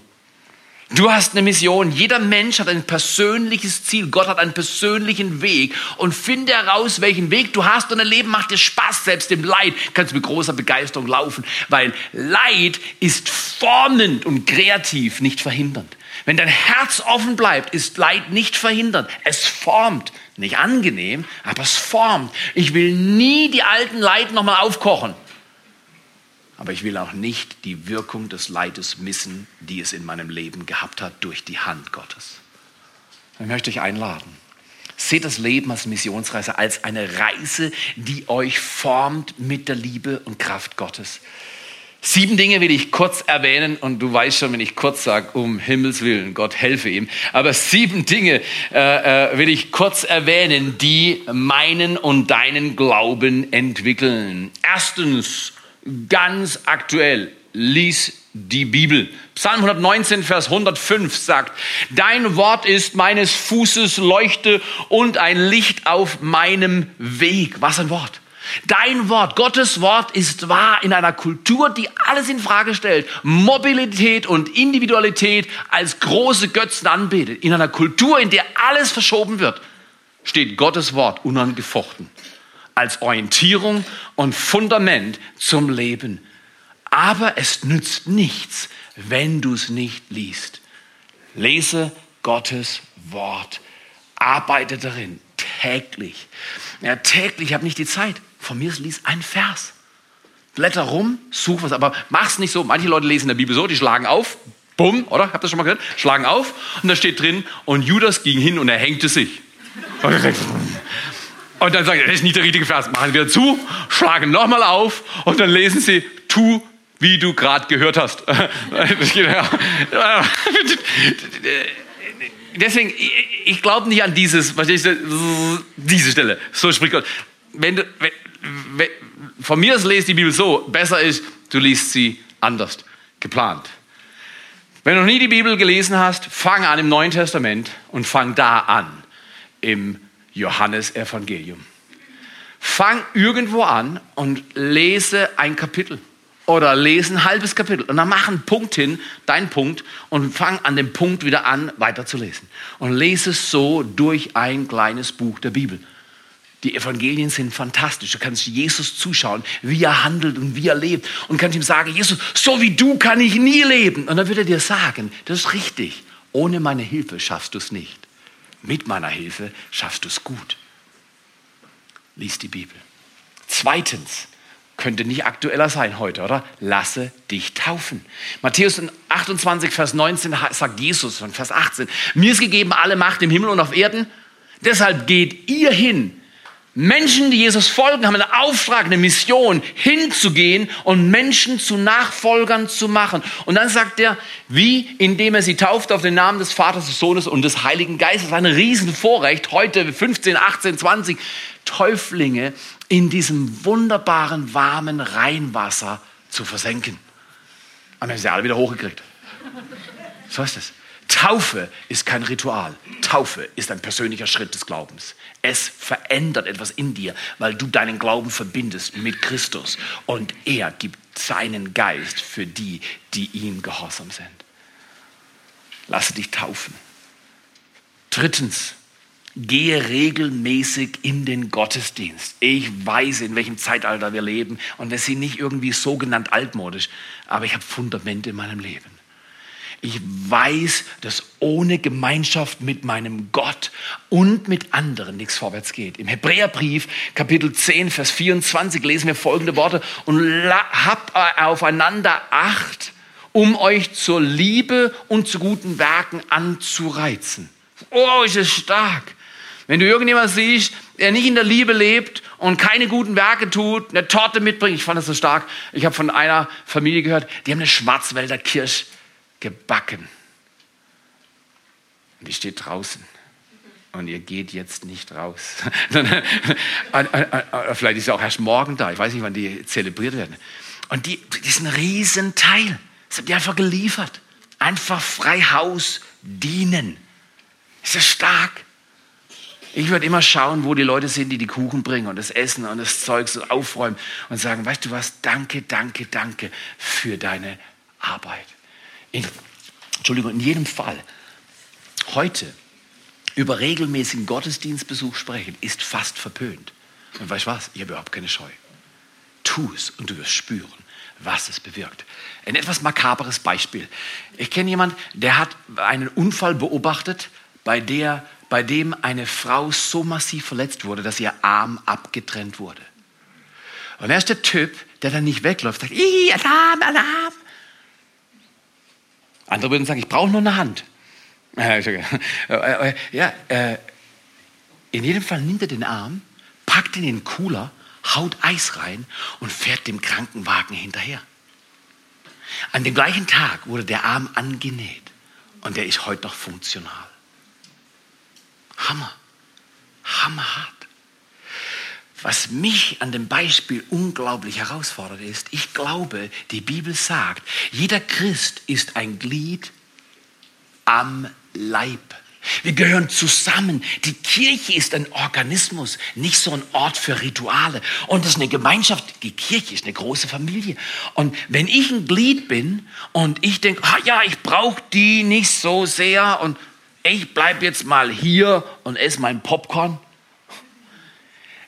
Du hast eine Mission. Jeder Mensch hat ein persönliches Ziel. Gott hat einen persönlichen Weg. Und finde heraus, welchen Weg du hast. Und dein Leben macht dir Spaß. Selbst im Leid kannst du mit großer Begeisterung laufen. Weil Leid ist formend und kreativ, nicht verhindernd. Wenn dein Herz offen bleibt, ist Leid nicht verhindert. Es formt. Nicht angenehm, aber es formt. Ich will nie die alten Leiden nochmal aufkochen. Aber ich will auch nicht die Wirkung des Leides missen, die es in meinem Leben gehabt hat durch die Hand Gottes. Ich möchte euch einladen. Seht das Leben als Missionsreise, als eine Reise, die euch formt mit der Liebe und Kraft Gottes. Sieben Dinge will ich kurz erwähnen und du weißt schon, wenn ich kurz sage, um Himmels Willen, Gott helfe ihm. Aber sieben Dinge äh, äh, will ich kurz erwähnen, die meinen und deinen Glauben entwickeln. Erstens, ganz aktuell, lies die Bibel. Psalm 119, Vers 105 sagt, Dein Wort ist meines Fußes Leuchte und ein Licht auf meinem Weg. Was ein Wort. Dein Wort, Gottes Wort ist wahr in einer Kultur, die alles in Frage stellt. Mobilität und Individualität als große Götzen anbetet. In einer Kultur, in der alles verschoben wird, steht Gottes Wort unangefochten. Als Orientierung und Fundament zum Leben. Aber es nützt nichts, wenn du es nicht liest. Lese Gottes Wort. Arbeite darin täglich. Ja, täglich, ich habe nicht die Zeit. Von mir lies ein Vers. Blätter rum, such was, aber mach's nicht so. Manche Leute lesen in der Bibel so, die schlagen auf, bumm, oder? Habt ihr das schon mal gehört? Schlagen auf und da steht drin, und Judas ging hin und er hängte sich. Und dann sagen das ist nicht der richtige Vers. Machen wir zu, schlagen nochmal auf und dann lesen sie, tu, wie du gerade gehört hast. Deswegen, ich glaube nicht an dieses, was ich, diese Stelle. So spricht Gott. Wenn du, wenn, von mir aus lest die Bibel so, besser ist, du liest sie anders, geplant. Wenn du noch nie die Bibel gelesen hast, fang an im Neuen Testament und fang da an im Johannesevangelium. Fang irgendwo an und lese ein Kapitel oder lese ein halbes Kapitel und dann mach einen Punkt hin, dein Punkt und fang an dem Punkt wieder an weiterzulesen und lese so durch ein kleines Buch der Bibel. Die Evangelien sind fantastisch. Du kannst Jesus zuschauen, wie er handelt und wie er lebt. Und kannst ihm sagen, Jesus, so wie du kann ich nie leben. Und dann wird er dir sagen, das ist richtig. Ohne meine Hilfe schaffst du es nicht. Mit meiner Hilfe schaffst du es gut. Lies die Bibel. Zweitens, könnte nicht aktueller sein heute, oder? Lasse dich taufen. Matthäus 28, Vers 19 sagt Jesus von Vers 18, mir ist gegeben alle Macht im Himmel und auf Erden. Deshalb geht ihr hin Menschen, die Jesus folgen, haben einen Auftrag, eine Mission, hinzugehen und Menschen zu Nachfolgern zu machen. Und dann sagt er, wie? Indem er sie tauft auf den Namen des Vaters, des Sohnes und des Heiligen Geistes. Ein Riesenvorrecht, heute 15, 18, 20 Täuflinge in diesem wunderbaren, warmen Rheinwasser zu versenken. Und dann haben sie alle wieder hochgekriegt. So ist es. Taufe ist kein Ritual. Taufe ist ein persönlicher Schritt des Glaubens. Es verändert etwas in dir, weil du deinen Glauben verbindest mit Christus und er gibt seinen Geist für die, die ihm gehorsam sind. Lasse dich taufen. Drittens, gehe regelmäßig in den Gottesdienst. Ich weiß, in welchem Zeitalter wir leben und wir sind nicht irgendwie sogenannt altmodisch, aber ich habe Fundamente in meinem Leben. Ich weiß, dass ohne Gemeinschaft mit meinem Gott und mit anderen nichts vorwärts geht. Im Hebräerbrief, Kapitel 10, Vers 24, lesen wir folgende Worte. Und habt aufeinander Acht, um euch zur Liebe und zu guten Werken anzureizen. Oh, ist es stark. Wenn du irgendjemand siehst, der nicht in der Liebe lebt und keine guten Werke tut, eine Torte mitbringt, ich fand das so stark. Ich habe von einer Familie gehört, die haben eine Schwarzwälder Kirsch gebacken. Und die steht draußen. Und ihr geht jetzt nicht raus. Vielleicht ist sie auch erst morgen da. Ich weiß nicht, wann die zelebriert werden. Und die, die ist ein Riesenteil. Das hat die einfach geliefert. Einfach frei Haus dienen. Ist das stark? Ich würde immer schauen, wo die Leute sind, die die Kuchen bringen und das Essen und das Zeug so aufräumen und sagen, weißt du was, danke, danke, danke für deine Arbeit in, Entschuldigung, in jedem Fall heute über regelmäßigen Gottesdienstbesuch sprechen, ist fast verpönt. Und weißt du was? Ich habe überhaupt keine Scheu. Tu es und du wirst spüren, was es bewirkt. Ein etwas makaberes Beispiel. Ich kenne jemanden, der hat einen Unfall beobachtet, bei, der, bei dem eine Frau so massiv verletzt wurde, dass ihr Arm abgetrennt wurde. Und er ist der Typ, der dann nicht wegläuft, sagt, Alarm, Alarm. Andere würden sagen, ich brauche nur eine Hand. Äh, äh, ja, äh, in jedem Fall nimmt er den Arm, packt ihn in den Cooler, haut Eis rein und fährt dem Krankenwagen hinterher. An dem gleichen Tag wurde der Arm angenäht und der ist heute noch funktional. Hammer. Hammerhart. Was mich an dem Beispiel unglaublich herausfordert ist, ich glaube, die Bibel sagt, jeder Christ ist ein Glied am Leib. Wir gehören zusammen. Die Kirche ist ein Organismus, nicht so ein Ort für Rituale. Und es ist eine Gemeinschaft. Die Kirche ist eine große Familie. Und wenn ich ein Glied bin und ich denke, ah ja, ich brauche die nicht so sehr und ich bleibe jetzt mal hier und esse mein Popcorn,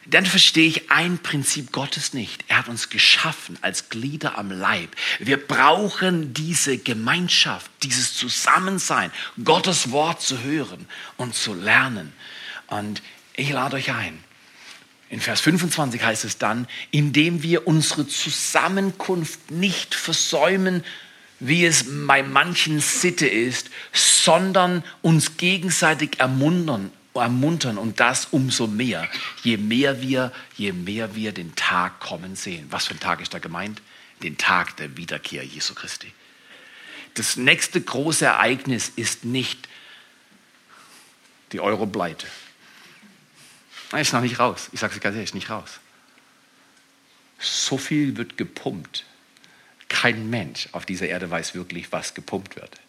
dann verstehe ich ein Prinzip Gottes nicht. Er hat uns geschaffen als Glieder am Leib. Wir brauchen diese Gemeinschaft, dieses Zusammensein, Gottes Wort zu hören und zu lernen. Und ich lade euch ein. In Vers 25 heißt es dann, indem wir unsere Zusammenkunft nicht versäumen, wie es bei manchen Sitte ist, sondern uns gegenseitig ermuntern ermuntern und das umso mehr, je mehr wir, je mehr wir den Tag kommen sehen. Was für ein Tag ist da gemeint? Den Tag der Wiederkehr Jesu Christi. Das nächste große Ereignis ist nicht die Euro-Pleite. Ist noch nicht raus. Ich sage es ganz ehrlich, nicht raus. So viel wird gepumpt. Kein Mensch auf dieser Erde weiß wirklich, was gepumpt wird.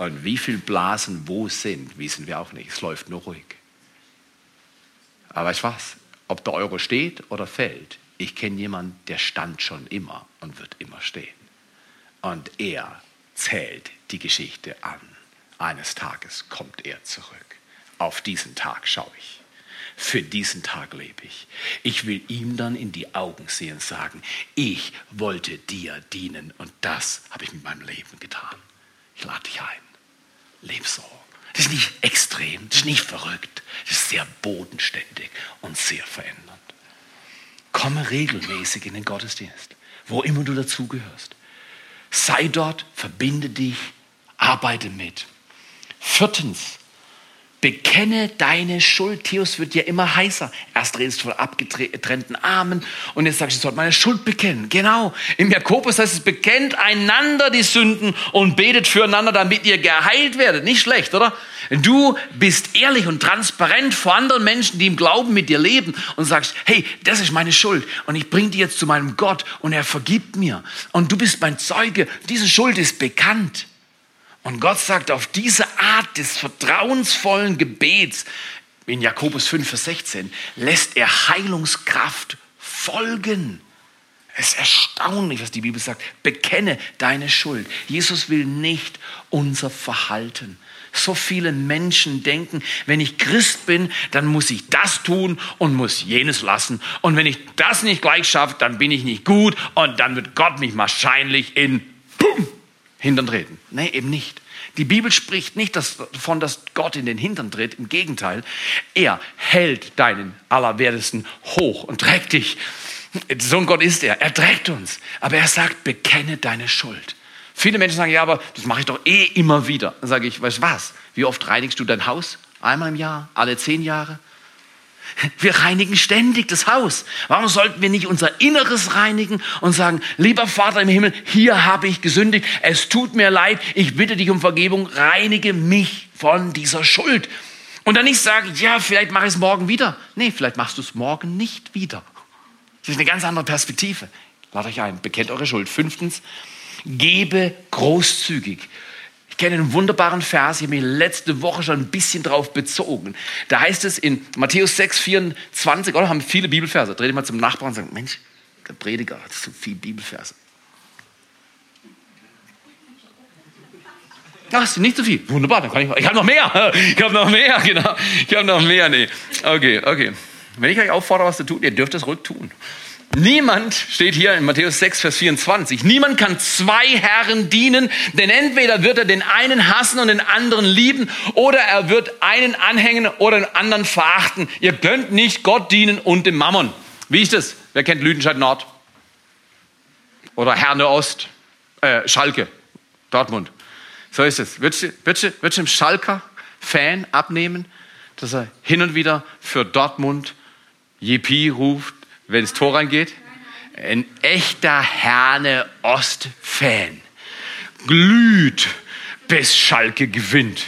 Und wie viele Blasen wo sind, wissen wir auch nicht. Es läuft nur ruhig. Aber ich weiß, ob der Euro steht oder fällt, ich kenne jemanden, der stand schon immer und wird immer stehen. Und er zählt die Geschichte an. Eines Tages kommt er zurück. Auf diesen Tag schaue ich. Für diesen Tag lebe ich. Ich will ihm dann in die Augen sehen und sagen, ich wollte dir dienen und das habe ich mit meinem Leben getan. Ich lade dich ein. Leb so. Das ist nicht extrem, das ist nicht verrückt, das ist sehr bodenständig und sehr verändernd. Komme regelmäßig in den Gottesdienst, wo immer du dazugehörst. Sei dort, verbinde dich, arbeite mit. Viertens, Bekenne deine Schuld. Theos wird ja immer heißer. Erst redest du von abgetrennten Armen und jetzt sagst du, ich soll meine Schuld bekennen. Genau. Im Jakobus heißt es, bekennt einander die Sünden und betet füreinander, damit ihr geheilt werdet. Nicht schlecht, oder? Du bist ehrlich und transparent vor anderen Menschen, die im Glauben mit dir leben und sagst, hey, das ist meine Schuld und ich bringe die jetzt zu meinem Gott und er vergibt mir. Und du bist mein Zeuge. Diese Schuld ist bekannt. Und Gott sagt, auf diese Art des vertrauensvollen Gebets in Jakobus 5, Vers 16 lässt er Heilungskraft folgen. Es ist erstaunlich, was die Bibel sagt. Bekenne deine Schuld. Jesus will nicht unser Verhalten. So viele Menschen denken, wenn ich Christ bin, dann muss ich das tun und muss jenes lassen. Und wenn ich das nicht gleich schaffe, dann bin ich nicht gut und dann wird Gott mich wahrscheinlich in Pum, Hintern treten. Nee, eben nicht. Die Bibel spricht nicht davon, dass Gott in den Hintern tritt. Im Gegenteil, er hält deinen Allerwertesten hoch und trägt dich. So ein Gott ist er. Er trägt uns. Aber er sagt, bekenne deine Schuld. Viele Menschen sagen, ja, aber das mache ich doch eh immer wieder. Dann sage ich, weißt du was? Wie oft reinigst du dein Haus? Einmal im Jahr? Alle zehn Jahre? Wir reinigen ständig das Haus. Warum sollten wir nicht unser Inneres reinigen und sagen, lieber Vater im Himmel, hier habe ich gesündigt, es tut mir leid, ich bitte dich um Vergebung, reinige mich von dieser Schuld. Und dann nicht sagen, ja, vielleicht mache ich es morgen wieder. Nee, vielleicht machst du es morgen nicht wieder. Das ist eine ganz andere Perspektive. Lade euch ein, bekennt eure Schuld. Fünftens, gebe großzügig kenne einen wunderbaren Vers, ich habe mich letzte Woche schon ein bisschen drauf bezogen. Da heißt es in Matthäus 6, 24, oder haben viele Bibelverse. Dreh dich mal zum Nachbarn und sag, Mensch, der Prediger hat so viele Bibelverse. Ach, ist nicht so viel. Wunderbar, dann kann ich, ich habe noch mehr. Ich habe noch mehr, genau. Ich habe noch mehr, nee. Okay, okay. Wenn ich euch auffordere, was zu tun, ihr dürft es ruhig tun. Niemand, steht hier in Matthäus 6, Vers 24, niemand kann zwei Herren dienen, denn entweder wird er den einen hassen und den anderen lieben, oder er wird einen anhängen oder den anderen verachten. Ihr könnt nicht Gott dienen und dem Mammon. Wie ist das? Wer kennt Lüdenscheid Nord? Oder Herne Ost? Äh, Schalke, Dortmund. So ist es. Würdest du, würdest du, würdest du dem Schalker Fan abnehmen, dass er hin und wieder für Dortmund Jepi ruft, wenn ins Tor reingeht? Ein echter Herne Ost-Fan. Glüht, bis Schalke gewinnt.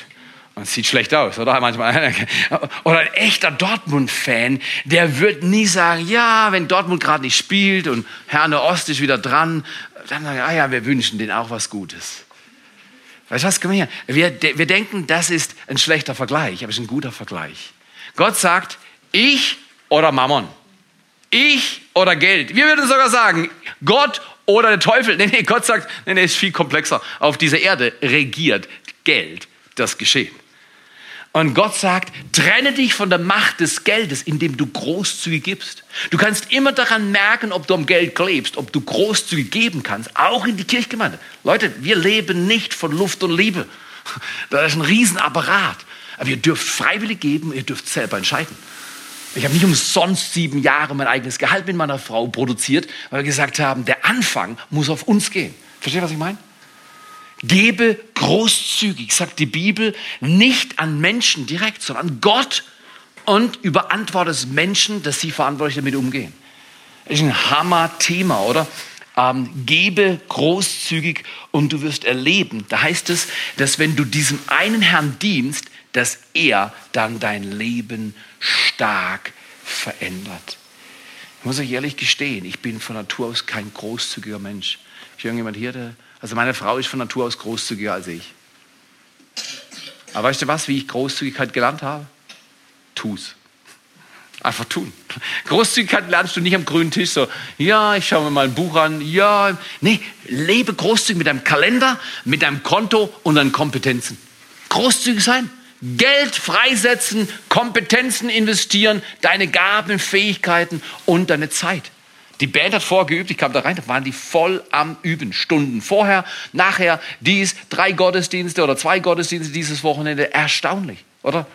Und sieht schlecht aus, oder? Manchmal. Oder ein echter Dortmund-Fan, der wird nie sagen, ja, wenn Dortmund gerade nicht spielt und Herne Ost ist wieder dran, dann sagen, ah ja, wir wünschen denen auch was Gutes. Weißt du was, komm her. Wir, wir denken, das ist ein schlechter Vergleich, aber es ist ein guter Vergleich. Gott sagt, ich oder Mammon. Ich oder Geld. Wir würden sogar sagen, Gott oder der Teufel. Nee, nee, Gott sagt, nee, nee, ist viel komplexer. Auf dieser Erde regiert Geld das Geschehen. Und Gott sagt, trenne dich von der Macht des Geldes, indem du großzügig gibst. Du kannst immer daran merken, ob du am Geld klebst, ob du großzügig geben kannst, auch in die Kirchgemeinde. Leute, wir leben nicht von Luft und Liebe. Das ist ein Riesenapparat. Aber ihr dürft freiwillig geben, ihr dürft selber entscheiden. Ich habe nicht umsonst sieben Jahre mein eigenes Gehalt mit meiner Frau produziert, weil wir gesagt haben, der Anfang muss auf uns gehen. Versteht, was ich meine? Gebe großzügig, sagt die Bibel, nicht an Menschen direkt, sondern an Gott und überantworte es Menschen, dass sie verantwortlich damit umgehen. Das ist ein Hammer-Thema, oder? Ähm, gebe großzügig und du wirst erleben. Da heißt es, dass wenn du diesem einen Herrn dienst, dass er dann dein Leben stark verändert. Ich muss euch ehrlich gestehen, ich bin von Natur aus kein großzügiger Mensch. Ist irgendjemand hier, der, also meine Frau ist von Natur aus großzügiger als ich. Aber weißt du was, wie ich Großzügigkeit gelernt habe? Tu's. Einfach tun. Großzügigkeit lernst du nicht am grünen Tisch so, ja, ich schaue mir mal ein Buch an, ja. Nee, lebe großzügig mit deinem Kalender, mit deinem Konto und deinen Kompetenzen. Großzügig sein. Geld freisetzen, Kompetenzen investieren, deine Gaben, Fähigkeiten und deine Zeit. Die Band hat vorgeübt, ich kam da rein, da waren die voll am Üben. Stunden vorher, nachher, dies, drei Gottesdienste oder zwei Gottesdienste dieses Wochenende. Erstaunlich, oder?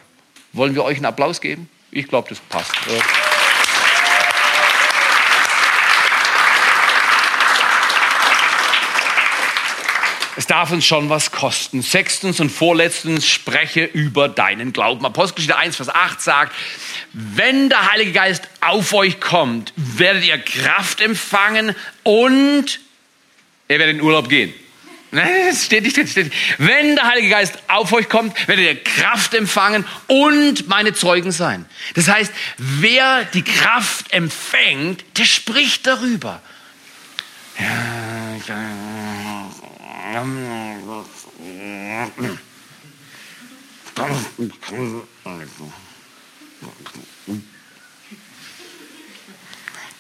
Wollen wir euch einen Applaus geben? Ich glaube, das passt. Es darf uns schon was kosten. Sechstens und vorletztens spreche über deinen Glauben. Apostelgeschichte 1, Vers 8 sagt, wenn der Heilige Geist auf euch kommt, werdet ihr Kraft empfangen und ihr werdet in Urlaub gehen. Das steht nicht, steht nicht. Wenn der Heilige Geist auf euch kommt, werdet ihr Kraft empfangen und meine Zeugen sein. Das heißt, wer die Kraft empfängt, der spricht darüber.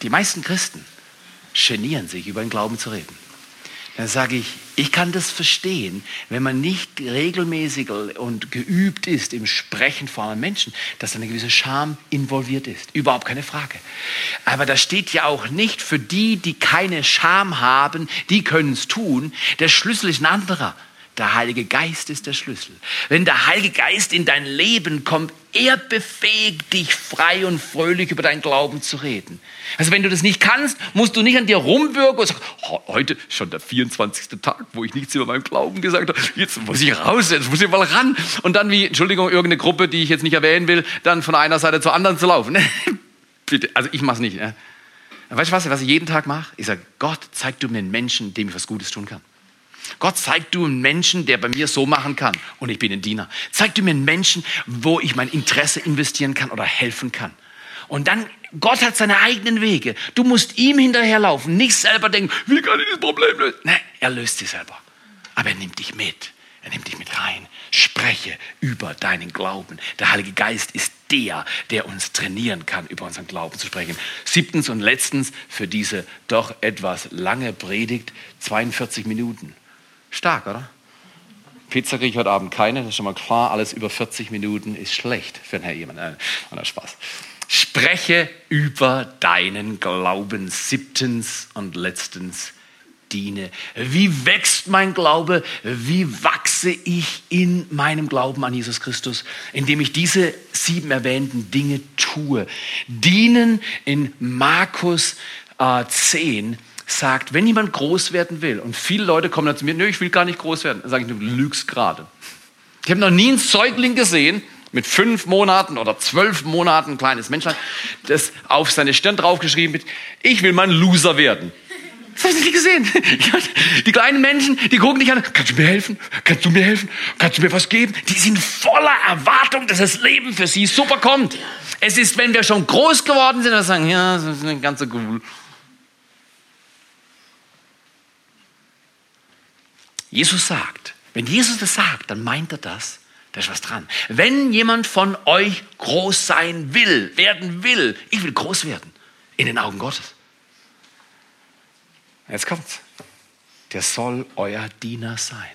Die meisten Christen genieren sich, über den Glauben zu reden. Dann sage ich, ich kann das verstehen, wenn man nicht regelmäßig und geübt ist im Sprechen vor einem Menschen, dass eine gewisse Scham involviert ist. Überhaupt keine Frage. Aber da steht ja auch nicht, für die, die keine Scham haben, die können es tun. Der Schlüssel ist ein anderer. Der Heilige Geist ist der Schlüssel. Wenn der Heilige Geist in dein Leben kommt, er befähigt dich frei und fröhlich über deinen Glauben zu reden. Also wenn du das nicht kannst, musst du nicht an dir rumwirken und sagen, heute schon der 24. Tag, wo ich nichts über meinen Glauben gesagt habe. Jetzt muss ich raus, jetzt muss ich mal ran. Und dann wie, Entschuldigung, irgendeine Gruppe, die ich jetzt nicht erwähnen will, dann von einer Seite zur anderen zu laufen. Bitte, also ich mach's nicht. Ne? Weißt du was, was ich jeden Tag mache? Ich sage, Gott, zeig du mir einen Menschen, dem ich was Gutes tun kann. Gott, zeig du einen Menschen, der bei mir so machen kann und ich bin ein Diener. Zeig du mir einen Menschen, wo ich mein Interesse investieren kann oder helfen kann. Und dann, Gott hat seine eigenen Wege. Du musst ihm hinterherlaufen, nicht selber denken, wie kann ich das Problem lösen? Nein, er löst sie selber. Aber er nimmt dich mit. Er nimmt dich mit rein. Spreche über deinen Glauben. Der Heilige Geist ist der, der uns trainieren kann, über unseren Glauben zu sprechen. Siebtens und letztens für diese doch etwas lange Predigt, 42 Minuten. Stark, oder? Pizza kriege ich heute Abend keine, das ist schon mal klar. Alles über 40 Minuten ist schlecht für einen Herr jemand. Nein, Spaß. Spreche über deinen Glauben. Siebtens und letztens diene. Wie wächst mein Glaube? Wie wachse ich in meinem Glauben an Jesus Christus? Indem ich diese sieben erwähnten Dinge tue. Dienen in Markus äh, 10 sagt, wenn jemand groß werden will, und viele Leute kommen dann zu mir, nö, ich will gar nicht groß werden, dann sage ich, du lügst gerade. Ich habe noch nie einen Säugling gesehen, mit fünf Monaten oder zwölf Monaten, ein kleines Menschlein, das auf seine Stirn draufgeschrieben wird, ich will mal ein Loser werden. Das habe ich nicht gesehen. Die kleinen Menschen, die gucken dich an, kannst du mir helfen? Kannst du mir helfen? Kannst du mir was geben? Die sind voller Erwartung, dass das Leben für sie super kommt. Es ist, wenn wir schon groß geworden sind, dann sagen, ja, das ist eine ganze cool. Jesus sagt, wenn Jesus das sagt, dann meint er das, da ist was dran. Wenn jemand von euch groß sein will, werden will, ich will groß werden in den Augen Gottes. Jetzt kommt's. Der soll euer Diener sein.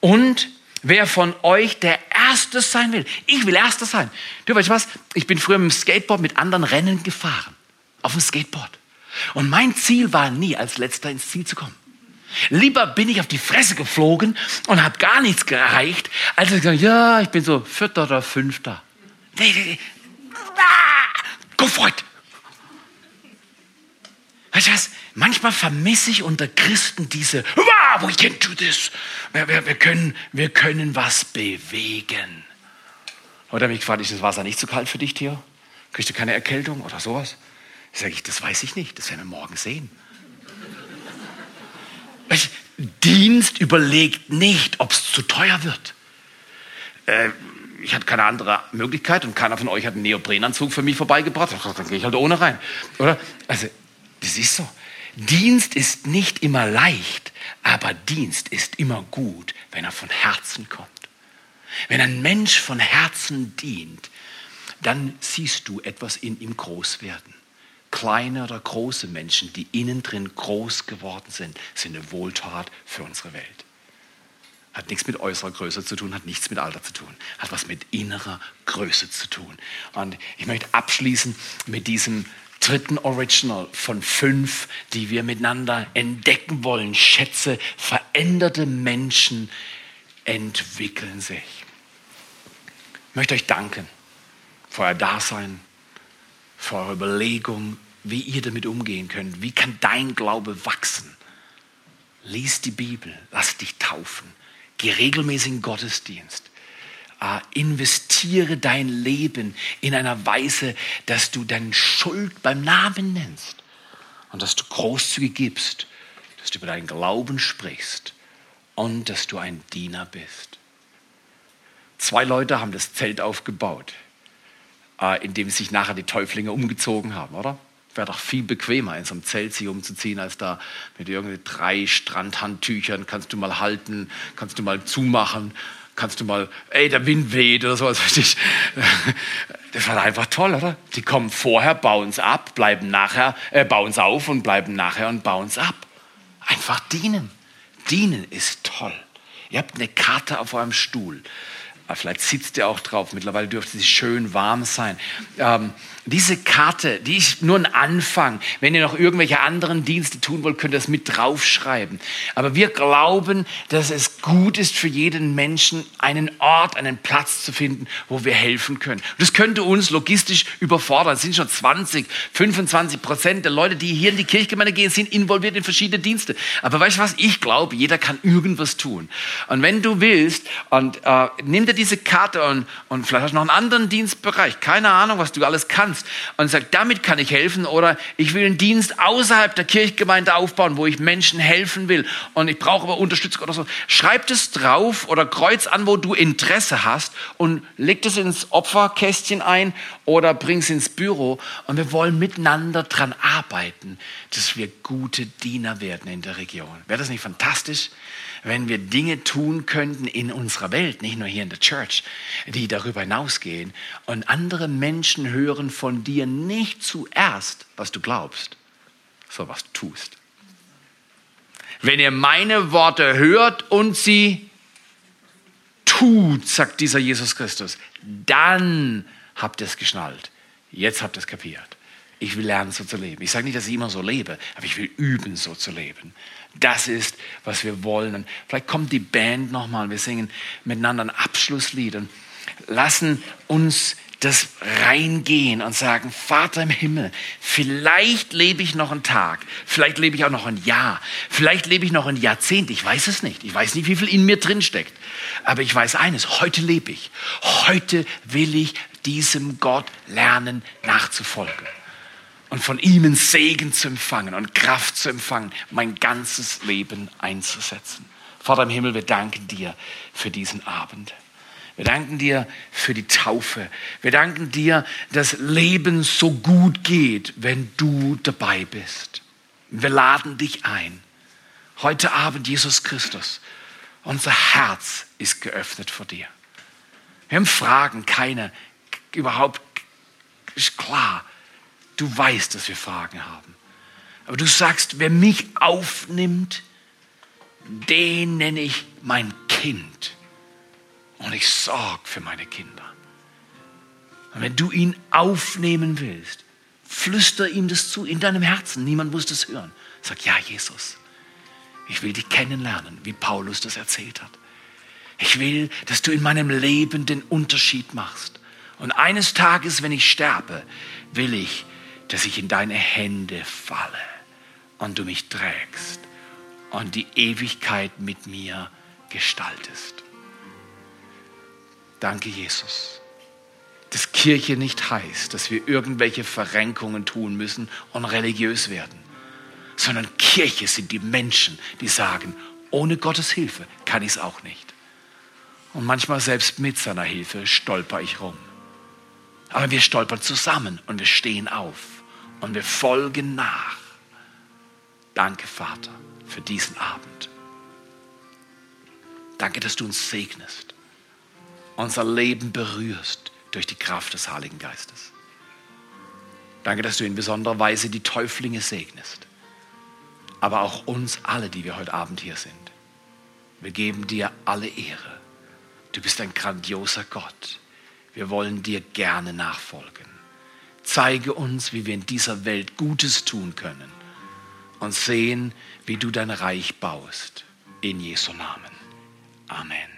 Und wer von euch der Erste sein will, ich will Erster sein. Du weißt was? Ich bin früher mit dem Skateboard mit anderen Rennen gefahren. Auf dem Skateboard. Und mein Ziel war nie, als Letzter ins Ziel zu kommen. Lieber bin ich auf die Fresse geflogen und habe gar nichts gereicht, als ich gesagt ja, ich bin so Vierter oder Fünfter. Go for it. Weißt du was? Manchmal vermisse ich unter Christen diese, wow, we can do this. Wir, wir, wir, können, wir können was bewegen. Oder mich gefragt, ist das Wasser nicht zu kalt für dich, Theo? Kriegst du keine Erkältung oder sowas? Sag ich, das weiß ich nicht, das werden wir morgen sehen. Dienst überlegt nicht, ob es zu teuer wird. Äh, ich hatte keine andere Möglichkeit und keiner von euch hat einen Neoprenanzug für mich vorbeigebracht. Dann gehe ich halt ohne rein. Oder? Also, das ist so. Dienst ist nicht immer leicht, aber Dienst ist immer gut, wenn er von Herzen kommt. Wenn ein Mensch von Herzen dient, dann siehst du etwas in ihm groß werden kleine oder große Menschen, die innen drin groß geworden sind, sind eine Wohltat für unsere Welt. Hat nichts mit äußerer Größe zu tun, hat nichts mit Alter zu tun, hat was mit innerer Größe zu tun. Und ich möchte abschließen mit diesem dritten Original von fünf, die wir miteinander entdecken wollen. Schätze, veränderte Menschen entwickeln sich. Ich möchte euch danken für euer Dasein, für eure Überlegung, wie ihr damit umgehen könnt. Wie kann dein Glaube wachsen? Lies die Bibel, lass dich taufen, geh regelmäßig in Gottesdienst. Uh, investiere dein Leben in einer Weise, dass du deine Schuld beim Namen nennst und dass du großzügig gibst, dass du über deinen Glauben sprichst und dass du ein Diener bist. Zwei Leute haben das Zelt aufgebaut, uh, in dem sich nachher die Täuflinge umgezogen haben, oder? Wäre doch viel bequemer, in so einem Zelt sich umzuziehen, als da mit irgendwie drei Strandhandtüchern kannst du mal halten, kannst du mal zumachen, kannst du mal, ey, der Wind weht oder sowas. Das war einfach toll, oder? Die kommen vorher, bauen es ab, bleiben nachher, äh, bauen es auf und bleiben nachher und bauen es ab. Einfach dienen. Dienen ist toll. Ihr habt eine Karte auf eurem Stuhl. Vielleicht sitzt ihr auch drauf. Mittlerweile dürfte sie schön warm sein. Ähm, diese Karte, die ist nur ein Anfang. Wenn ihr noch irgendwelche anderen Dienste tun wollt, könnt ihr das mit draufschreiben. Aber wir glauben, dass es gut ist für jeden Menschen, einen Ort, einen Platz zu finden, wo wir helfen können. Das könnte uns logistisch überfordern. Es sind schon 20, 25 Prozent der Leute, die hier in die Kirchgemeinde gehen, sind involviert in verschiedene Dienste. Aber weißt du was? Ich glaube, jeder kann irgendwas tun. Und wenn du willst, und äh, nimm dir diese Karte und, und vielleicht hast du noch einen anderen Dienstbereich, keine Ahnung, was du alles kannst kannst und sagt, damit kann ich helfen oder ich will einen Dienst außerhalb der Kirchgemeinde aufbauen, wo ich Menschen helfen will und ich brauche aber Unterstützung oder so. Schreib es drauf oder kreuz an, wo du Interesse hast und leg das ins Opferkästchen ein oder bring es ins Büro und wir wollen miteinander daran arbeiten, dass wir gute Diener werden in der Region. Wäre das nicht fantastisch? wenn wir Dinge tun könnten in unserer Welt, nicht nur hier in der Church, die darüber hinausgehen und andere Menschen hören von dir nicht zuerst, was du glaubst, sondern was du tust. Wenn ihr meine Worte hört und sie tut, sagt dieser Jesus Christus, dann habt ihr es geschnallt. Jetzt habt ihr es kapiert. Ich will lernen, so zu leben. Ich sage nicht, dass ich immer so lebe, aber ich will üben, so zu leben. Das ist, was wir wollen. Und vielleicht kommt die Band nochmal. Wir singen miteinander ein Abschlusslied und lassen uns das reingehen und sagen, Vater im Himmel, vielleicht lebe ich noch einen Tag, vielleicht lebe ich auch noch ein Jahr, vielleicht lebe ich noch ein Jahrzehnt, ich weiß es nicht. Ich weiß nicht, wie viel in mir drin steckt. Aber ich weiß eines, heute lebe ich. Heute will ich diesem Gott lernen nachzufolgen und von ihm Segen zu empfangen und Kraft zu empfangen, mein ganzes Leben einzusetzen. Vater im Himmel, wir danken dir für diesen Abend. Wir danken dir für die Taufe. Wir danken dir, dass Leben so gut geht, wenn du dabei bist. Wir laden dich ein. Heute Abend, Jesus Christus, unser Herz ist geöffnet vor dir. Wir haben Fragen, keine, überhaupt ist klar. Du weißt, dass wir Fragen haben. Aber du sagst, wer mich aufnimmt, den nenne ich mein Kind. Und ich sorge für meine Kinder. Und wenn du ihn aufnehmen willst, flüster ihm das zu in deinem Herzen. Niemand muss das hören. Sag, ja, Jesus, ich will dich kennenlernen, wie Paulus das erzählt hat. Ich will, dass du in meinem Leben den Unterschied machst. Und eines Tages, wenn ich sterbe, will ich, dass ich in deine Hände falle und du mich trägst und die Ewigkeit mit mir gestaltest. Danke, Jesus. Dass Kirche nicht heißt, dass wir irgendwelche Verrenkungen tun müssen und religiös werden, sondern Kirche sind die Menschen, die sagen, ohne Gottes Hilfe kann ich es auch nicht. Und manchmal selbst mit seiner Hilfe stolper ich rum. Aber wir stolpern zusammen und wir stehen auf und wir folgen nach. Danke, Vater, für diesen Abend. Danke, dass du uns segnest, unser Leben berührst durch die Kraft des Heiligen Geistes. Danke, dass du in besonderer Weise die Täuflinge segnest, aber auch uns alle, die wir heute Abend hier sind. Wir geben dir alle Ehre. Du bist ein grandioser Gott. Wir wollen dir gerne nachfolgen. Zeige uns, wie wir in dieser Welt Gutes tun können und sehen, wie du dein Reich baust. In Jesu Namen. Amen.